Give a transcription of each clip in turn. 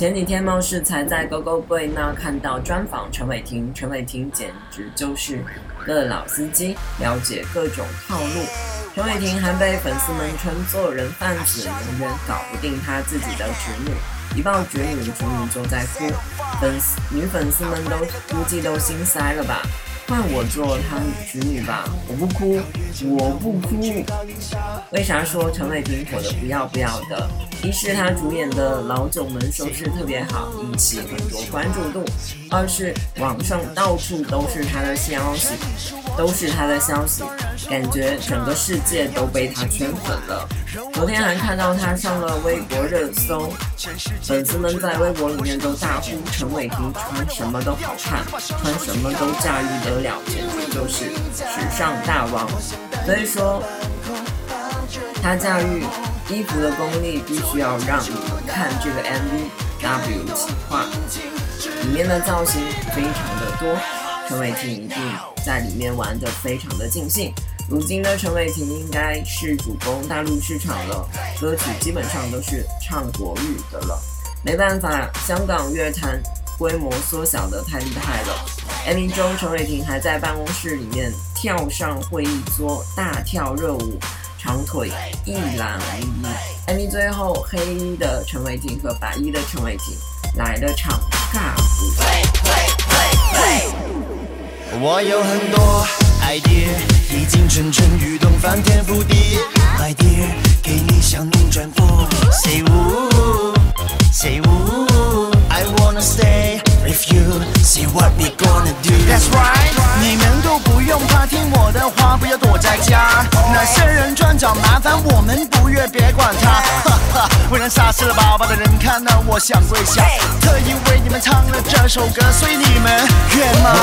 前几天貌似才在 GoGo Boy 那看到专访陈伟霆，陈伟霆简直就是个老司机，了解各种套路。陈伟霆还被粉丝们称做人贩子，永远搞不定他自己的侄女，一抱侄女，侄女就在哭，粉丝女粉丝们都估计都心塞了吧。换我做他侄女吧，我不哭，我不哭。为啥说陈伟霆火的不要不要的？一是他主演的《老九门》收视特别好，引起很多关注度；二是网上到处都是他的消息，都是他的消息，感觉整个世界都被他圈粉了。昨天还看到他上了微博热搜，粉丝们在微博里面都大呼陈伟霆穿什么都好看，穿什么都驾驭得了，简直就是时尚大王。所以说，他驾驭衣服的功力必须要让你们看这个 MV W 企划里面的造型非常的多，陈伟霆一定在里面玩得非常的尽兴。如今的陈伟霆应该是主攻大陆市场了，歌曲基本上都是唱国语的了。没办法，香港乐坛规模缩小的太厉害了。MV 中，陈伟霆还在办公室里面跳上会议桌，大跳热舞，长腿一览无遗。MV 最后，黑衣的陈伟霆和白衣的陈伟霆来了场尬舞。我有很多 idea，已经蠢蠢欲动，翻天覆地。My dear，给你想念转播。Say woo，say woo，I wanna stay with you。See what we gonna do。That's right，你们都不用怕，听我的话，不要躲在家。那些人专找麻烦，我们不悦别管他。哈哈，为人傻死了宝宝的人看到我想跪下，特意为你们唱了这首歌，所以你们愿吗？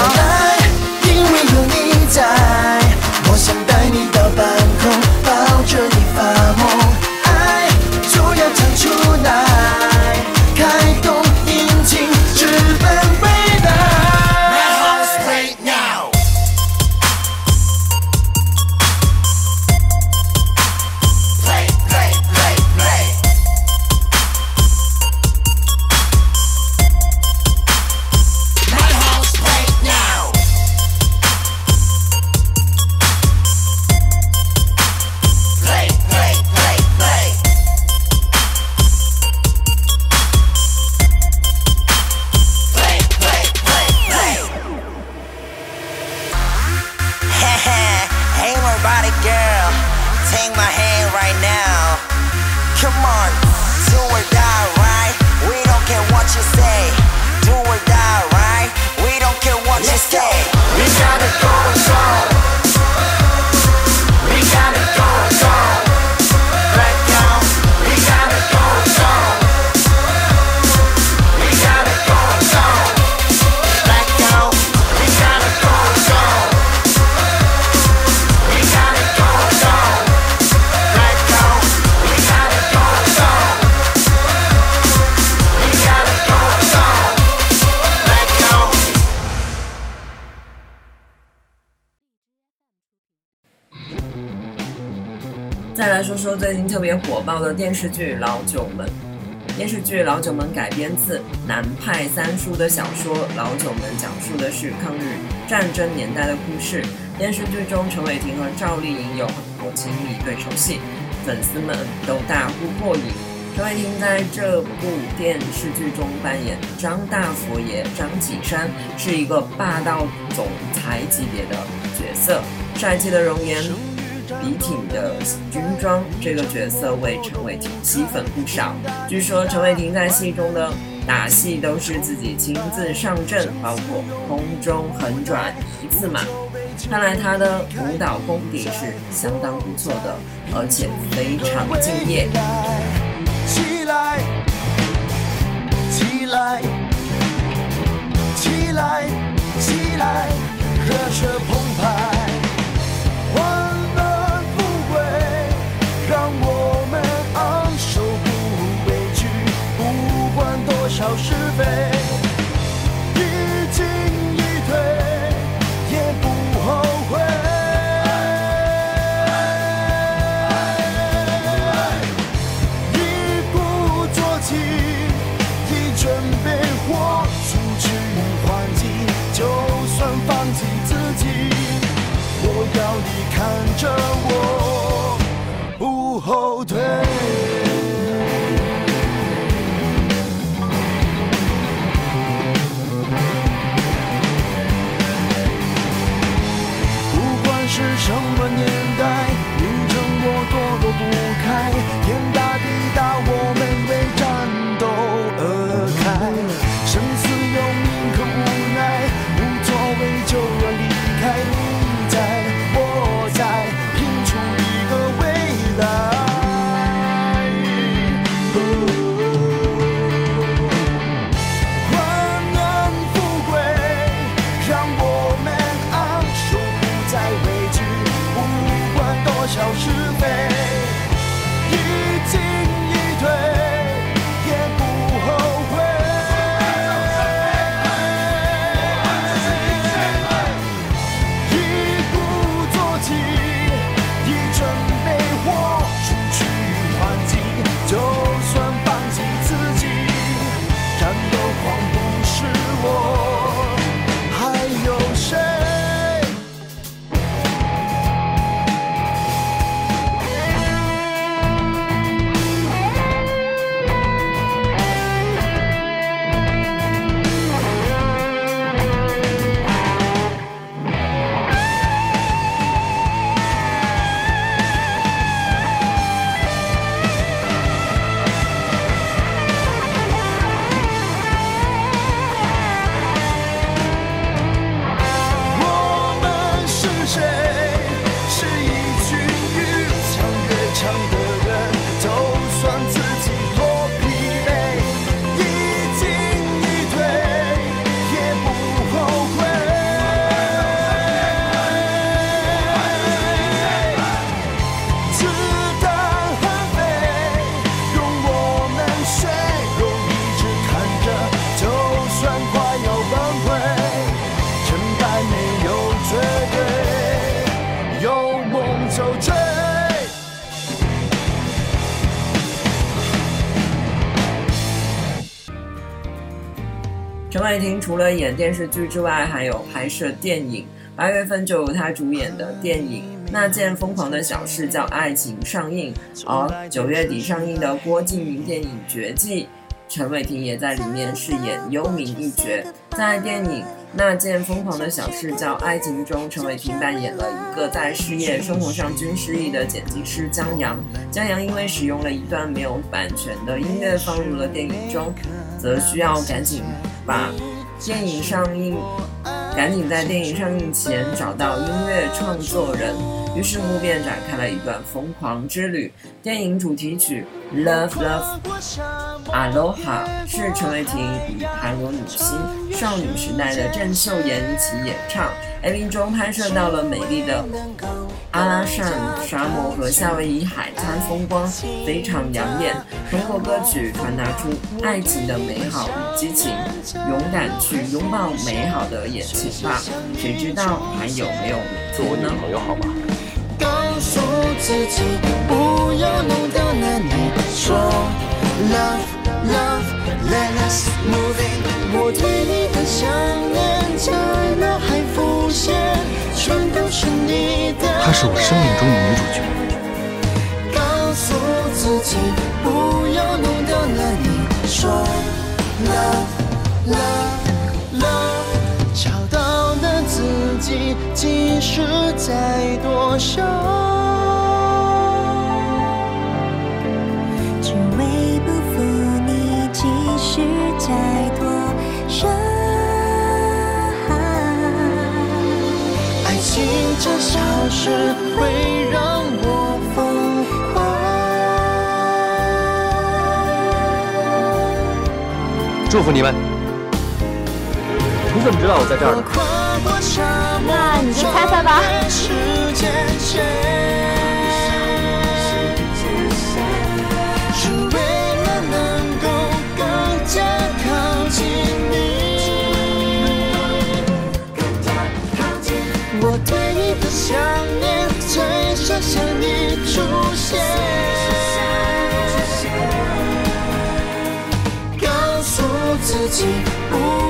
因为有你在，我想带你到半空，抱着你发梦，再来说说最近特别火爆的电视剧《老九门》。电视剧《老九门》改编自南派三叔的小说《老九门》，讲述的是抗日战争年代的故事。电视剧中，陈伟霆和赵丽颖有很多亲密对手戏，粉丝们都大呼过瘾。陈伟霆在这部电视剧中扮演张大佛爷张启山，是一个霸道总裁级别的角色，帅气的容颜。笔挺的军装，这个角色为陈伟霆吸粉不少。据说陈伟霆在戏中的打戏都是自己亲自上阵，包括空中横转一字马。看来他的舞蹈功底是相当不错的，而且非常敬业。起来，起来，起来，起来，热血澎湃，要你看着我不后退。不管是什么年代，陈伟霆除了演电视剧之外，还有拍摄电影。八月份就有他主演的电影《那件疯狂的小事叫爱情》上映，而九月底上映的郭敬明电影《绝技》，陈伟霆也在里面饰演幽冥一角。在电影《那件疯狂的小事叫爱情》中，陈伟霆扮演了一个在事业生活上均失意的剪辑师江阳。江阳因为使用了一段没有版权的音乐放入了电影中，则需要赶紧把电影上映，赶紧在电影上映前找到音乐创作人，于是乎便展开了一段疯狂之旅。电影主题曲《Love Love Aloha》是陈伟霆与韩国女星少女时代的郑秀妍一起演唱。MV 中拍摄到了美丽的阿拉善沙漠和夏威夷海滩风光，非常养眼。通过歌曲传达出爱情的美好与激情，勇敢去拥抱美好的眼前吧，谁知道还有没有做我女明天呢？朋友好吗？告诉自己不要弄掉那你说 love love let us move in。我对你的想念在脑海浮现，全都是你的。她是我生命中的女主角。告诉自己不要弄掉那你说 love love love，找到的自己，即使再多伤。爱情这小事会让我疯狂。祝福你们。你怎么知道我在这儿呢？跨过沙漠，那你就猜猜吧不，